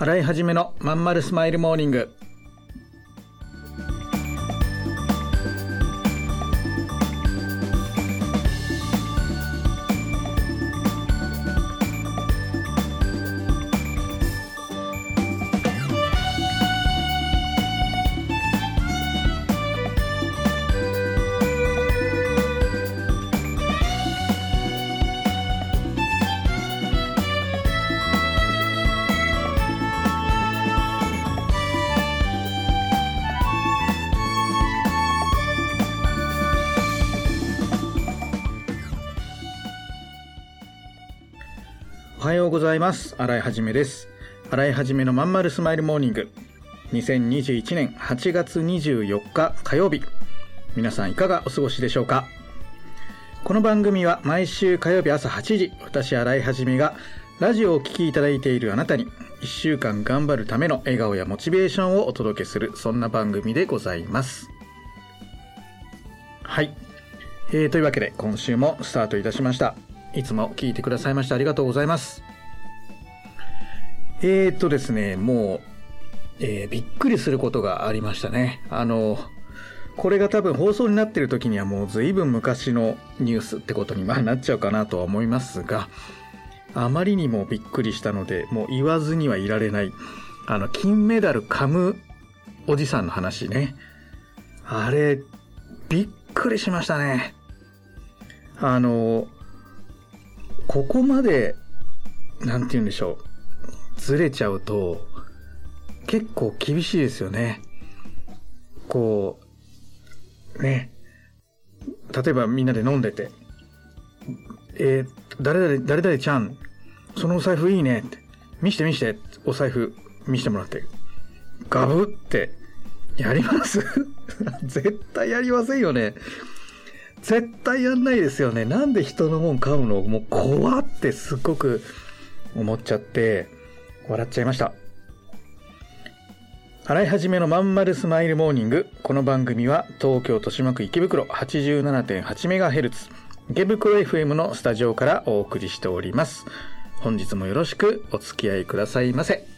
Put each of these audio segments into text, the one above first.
洗い始めのまんまるスマイルモーニング。はようございます。洗いはじめです。洗いはじめのまんまるスマイルモーニング。2021年8月24日火曜日。皆さんいかがお過ごしでしょうか？この番組は毎週火曜日朝8時私洗いはじめがラジオをお聴きいただいているあなたに1週間頑張るための笑顔やモチベーションをお届けするそんな番組でございます。はい、えー、というわけで今週もスタートいたしました。いつも聞いてくださいましてありがとうございます。えーとですねもう、えーびっくりすることがありましたね。あのこれが多分放送になってる時にはもう随分昔のニュースってことにまあなっちゃうかなとは思いますがあまりにもびっくりしたのでもう言わずにはいられないあの金メダル噛むおじさんの話ね。あれびっくりしましたね。あのここまでなんて言うんでしょう。ずれちゃうと結構厳しいですよね。こうね。例えばみんなで飲んでて。えー、誰々、誰々ちゃん、そのお財布いいね。って。見して見して、お財布見してもらって。ガブって、やります？絶対やりませんよね。絶対やんないですよね。なんで人のもん買うの？もう怖ってすっごく思っちゃって、笑っちゃいました。洗い始めのまんまるスマイルモーニング。この番組は東京豊島区池袋 87.8MHz 池袋 FM のスタジオからお送りしております。本日もよろしくお付き合いくださいませ。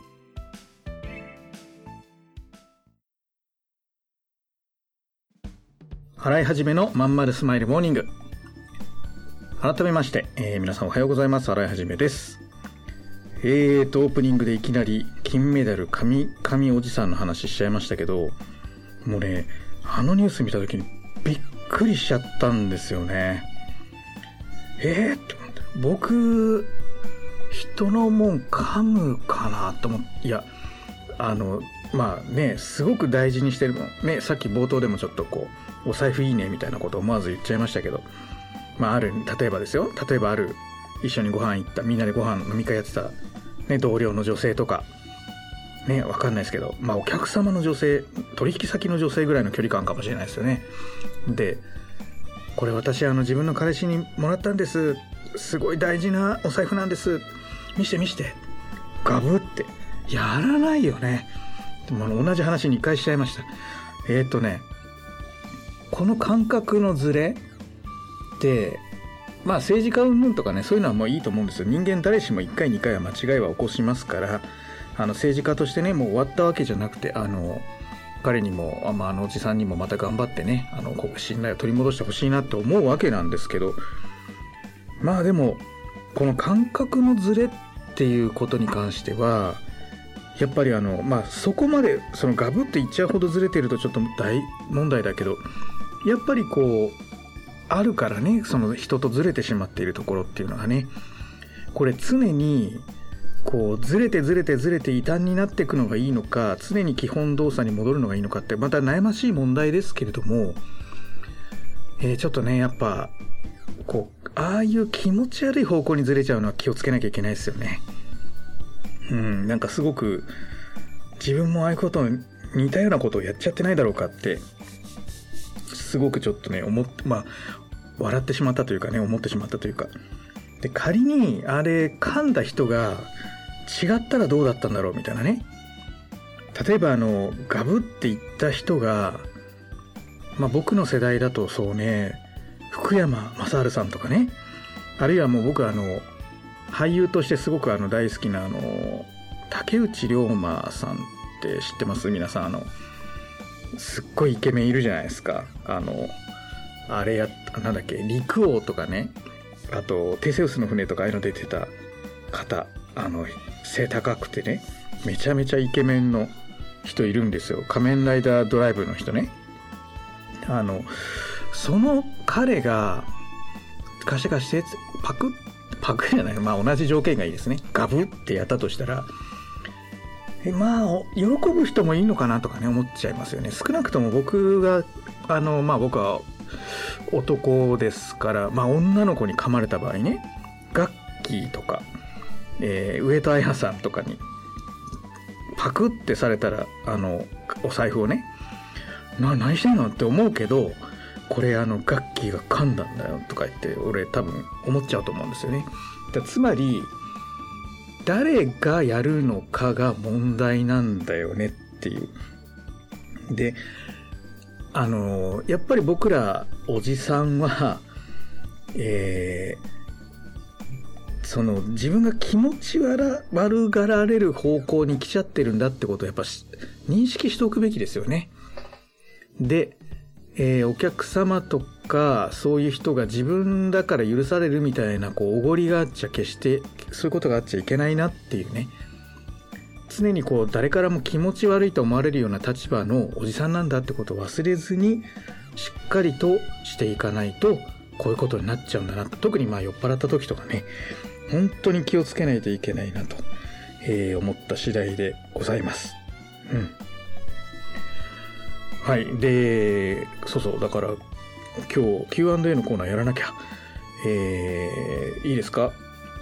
洗い始めのまんまるスマイルモーニング。改めまして、えー皆さんおはようございます。洗い始めです。えーと、オープニングでいきなり金メダル神、神おじさんの話しちゃいましたけど、もうね、あのニュース見た時にびっくりしちゃったんですよね。えーって思って僕、人のもん噛むかなと思って、いや、あの、まあね、すごく大事にしてるもん。ね、さっき冒頭でもちょっとこう、お財布いいねみたいなことを思わず言っちゃいましたけど、まあある、例えばですよ、例えばある、一緒にご飯行った、みんなでご飯飲み会やってた、ね、同僚の女性とか、ね、わかんないですけど、まあお客様の女性、取引先の女性ぐらいの距離感かもしれないですよね。で、これ私あの自分の彼氏にもらったんです。すごい大事なお財布なんです。見して見して。ガブって。やらないよね。まあ同じ話2回しちゃいましたえっ、とねこの感覚のズレってまあ政治家云々とかねそういうのはもういいと思うんですよ。人間誰しも1回2回は間違いは起こしますからあの政治家としてねもう終わったわけじゃなくてあの彼にもあ,、まあ、あのおじさんにもまた頑張ってねあの信頼を取り戻してほしいなって思うわけなんですけどまあでもこの感覚のズレっていうことに関してはやっぱりあのまあそこまでそのガブっていっちゃうほどずれてるとちょっと大問題だけどやっぱりこうあるからねその人とずれてしまっているところっていうのがねこれ常にこうずれてずれてずれて異端になっていくのがいいのか常に基本動作に戻るのがいいのかってまた悩ましい問題ですけれども、えー、ちょっとねやっぱこうああいう気持ち悪い方向にずれちゃうのは気をつけなきゃいけないですよね。うん、なんかすごく自分もああいうこと似たようなことをやっちゃってないだろうかってすごくちょっとね思っまあ笑ってしまったというかね思ってしまったというか。で仮にあれ噛んだ人が違ったらどうだったんだろうみたいなね。例えばあのガブって言った人がまあ僕の世代だとそうね福山雅治さんとかね。あるいはもう僕あの俳優としてすごくあの大好きなあの竹内涼真さんって知ってます？皆さんあのすっごいイケメンいるじゃないですか。あのあれやなんだっけ陸王とかね。あとテセウスの船とかああいうの出てた方。あの背高くてね。めちゃめちゃイケメンの人いるんですよ。仮面ライダードライブの人ね。あのその彼が貸して貸してパクパクじゃない。まあ同じ条件がいいですね。ガブってやったとしたらえまあ喜ぶ人もいいのかなとかね思っちゃいますよね少なくとも僕があのまあ僕は男ですからまあ女の子に噛まれた場合ねガッキーとか、えー、上戸彩さんとかにパクってされたらあのお財布をねな何してんのって思うけどこれあのガッキーが噛んだんだよとか言って俺多分思っちゃうと思うんですよね。つまり誰がやるのかが問題なんだよねっていう。で、あの、やっぱり僕らおじさんは、えー、その自分が気持ち悪がられる方向に来ちゃってるんだってことをやっぱ認識しておくべきですよね。で、えー、お客様とかそういう人が自分だから許されるみたいなこうおごりがあっちゃ決してそういうことがあっちゃいけないなっていうね。常にこう誰からも気持ち悪いと思われるような立場のおじさんなんだってことを忘れずにしっかりとしていかないとこういうことになっちゃうんだな特にまあ酔っ払った時とかね。本当に気をつけないといけないなと、えー、思った次第でございます。うん。はい。で、そうそう、だから、今日 Q&A のコーナーやらなきゃ。えー、いいですか？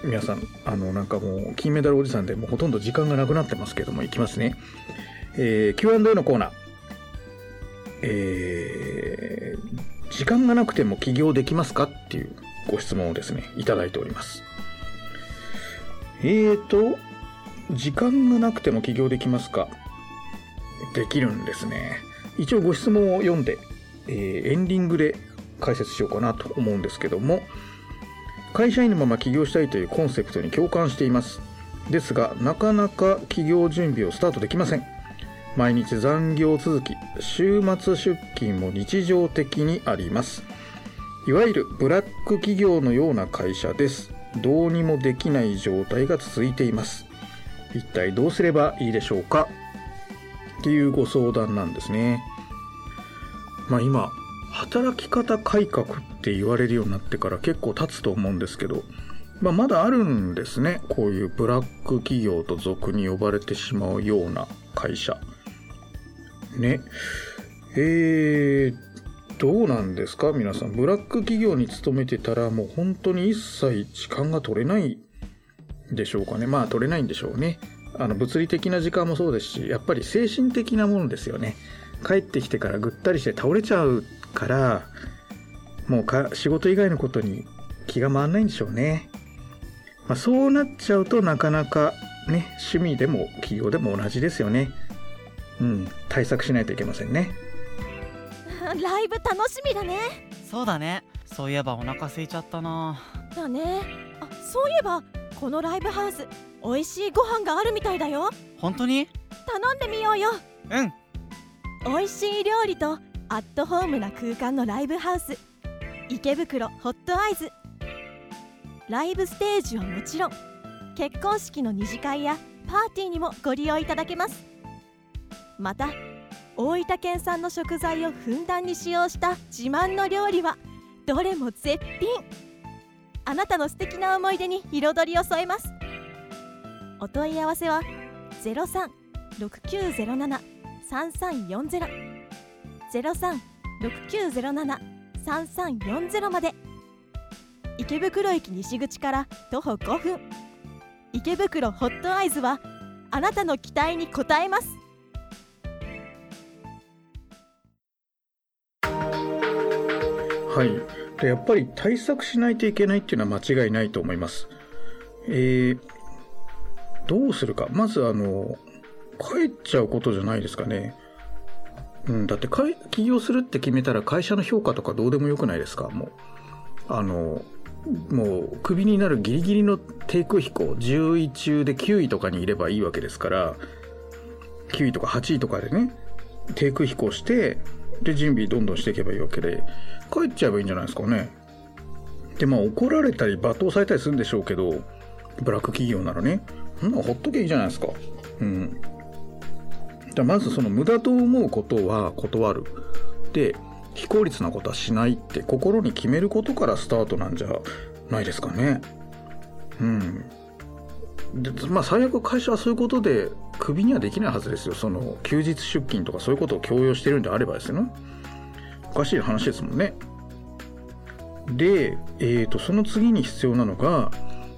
皆さん、あの、なんかもう、金メダルおじさんでもうほとんど時間がなくなってますけども、いきますね。えー、Q&A のコーナー。えー、時間がなくても起業できますかっていうご質問をですね、いただいております。えーと、時間がなくても起業できますか？できるんですね。一応ご質問を読んで、えー、エンディングで解説しようかなと思うんですけども会社員のまま起業したいというコンセプトに共感しています。ですがなかなか起業準備をスタートできません。毎日残業続き週末出勤も日常的にあります。いわゆるブラック企業のような会社です。どうにもできない状態が続いています。一体どうすればいいでしょうか？っていうご相談なんですね。まあ今、働き方改革って言われるようになってから結構経つと思うんですけど、まあ、まだあるんですね。こういうブラック企業と俗に呼ばれてしまうような会社。ね。えー、どうなんですか？皆さん。ブラック企業に勤めてたらもう本当に一切時間が取れないでしょうかね。まあ取れないんでしょうね。あの物理的な時間もそうですしやっぱり精神的なものですよね帰ってきてからぐったりして倒れちゃうからもうか仕事以外のことに気が回らないんでしょうね、まあ、そうなっちゃうとなかなかね趣味でも企業でも同じですよね。うん、対策しないといけませんね。ライブ楽しみだね。そうだね。そういえばお腹空いちゃったな。だね。あそういえばこのライブハウス美味しいご飯があるみたいだよ。本当に？頼んでみようよ。うん。美味しい料理とアットホームな空間のライブハウス。池袋ホットアイズライブステージはもちろん結婚式の二次会やパーティーにもご利用いただけます。また大分県産の食材をふんだんに使用した自慢の料理はどれも絶品。あなたの素敵な思い出に彩りを添えます。お問い合わせは0369073340 0369073340まで。池袋駅西口から徒歩5分。池袋ホットアイズはあなたの期待に応えます。はい、でやっぱり対策しないといけないっていうのは間違いないと思います。えー、どうするか。まずあの帰っちゃうことじゃないですかね。うん、だって起業するって決めたら会社の評価とかどうでもよくないですか？もうあのもうクビになるギリギリの低空飛行。10位中で9位とかにいればいいわけですから。9位とか8位とかでね低空飛行してで準備どんどんしていけばいいわけで。帰っちゃえばいいんじゃないですかね。でまあ怒られたり罵倒されたりするんでしょうけどブラック企業ならねそんなほっとけばいいじゃないですか。うん。だまずその無駄と思うことは断る。で非効率なことはしないって心に決めることからスタートなんじゃないですかね。うん。でまあ最悪会社はそういうことでクビにはできないはずですよ。その休日出勤とかそういうことを強要してるんであればですよ。ねおかしい話ですもんね。で、えー、とその次に必要なのが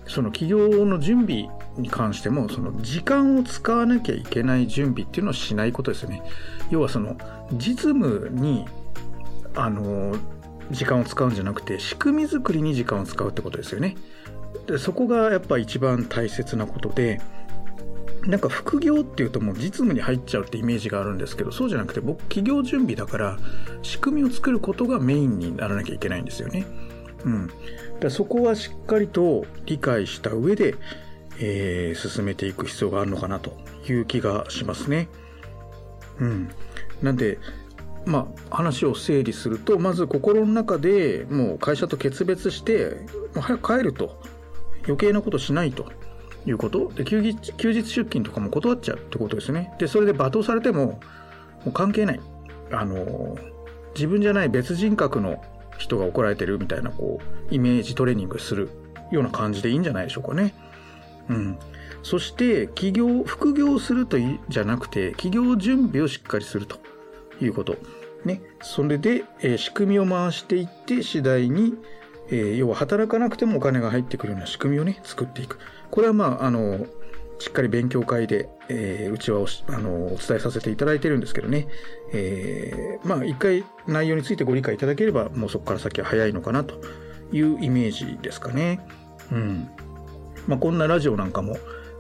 その企業の準備に関してもその時間を使わなきゃいけない準備っていうのをしないことですよね。要はその実務にあの時間を使うんじゃなくて仕組み作りに時間を使うってことですよね。でそこがやっぱ一番大切なことでなんか副業っていうともう実務に入っちゃうってイメージがあるんですけどそうじゃなくて僕企業準備だから仕組みを作ることがメインにならなきゃいけないんですよね。うん、だそこはしっかりと理解した上で、えー、進めていく必要があるのかなという気がしますね。うん、なんでまあ話を整理するとまず心の中でもう会社と決別しても早く帰ると。余計なことしないと。いうこと。で休日休日出勤とかも断っちゃうってことですね。でそれで罵倒されてももう関係ない。あの自分じゃない別人格の人が怒られてるみたいなこうイメージトレーニングするような感じでいいんじゃないでしょうかね。うん。そして起業副業するといじゃなくて起業準備をしっかりするということ。ね。それで、えー仕組みを回していって次第にえー要は働かなくてもお金が入ってくるような仕組みをね作っていく。これはまああのしっかり勉強会で、えーうちはおしあのお伝えさせていただいてるんですけどね、えーまあ一回内容についてご理解いただければもうそこから先は早いのかなというイメージですかね。うん。まあこんなラジオなんかも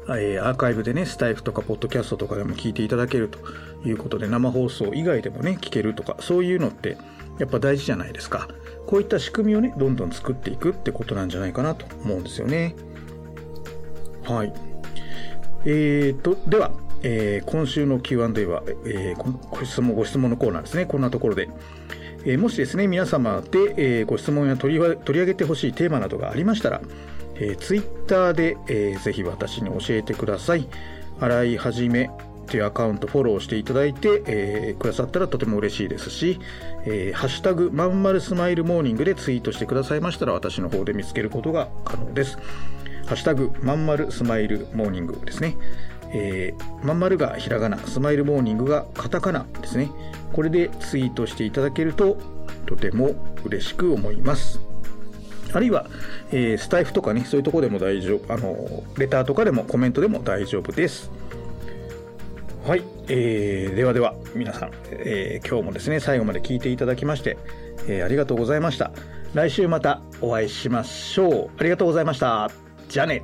えーアーカイブでね、スタイフとかポッドキャストとかでも聞いていただけるということで、生放送以外でもね、聞けるとか、そういうのってやっぱ大事じゃないですか。こういった仕組みをね、どんどん作っていくってことなんじゃないかなと思うんですよね。はい。えーと、では、えー今週の Q&A は、えーご質問、ご質問のコーナーですね。こんなところで。えーもしですね、皆様で、えーご質問や取り取り上げてほしいテーマなどがありましたら、えー、Twitter で、えーぜひ私に教えてください。洗いはじめというアカウントフォローしていただいて、えーくださったらとても嬉しいですし、えーハッシュタグまんまるスマイルモーニングでツイートしてくださいましたら私の方で見つけることが可能です。ハッシュタグまんまるスマイルモーニングですね。えーまんまるがひらがな、スマイルモーニングがカタカナですね。これでツイートしていただけるととても嬉しく思います。あるいは、えースタイフとかね、そういうとこでも大丈夫、あの、レターとかでもコメントでも大丈夫です。はい、えーではでは、皆さん、えー今日もですね、最後まで聞いていただきまして、えーありがとうございました。来週またお会いしましょう。ありがとうございました。じゃあね。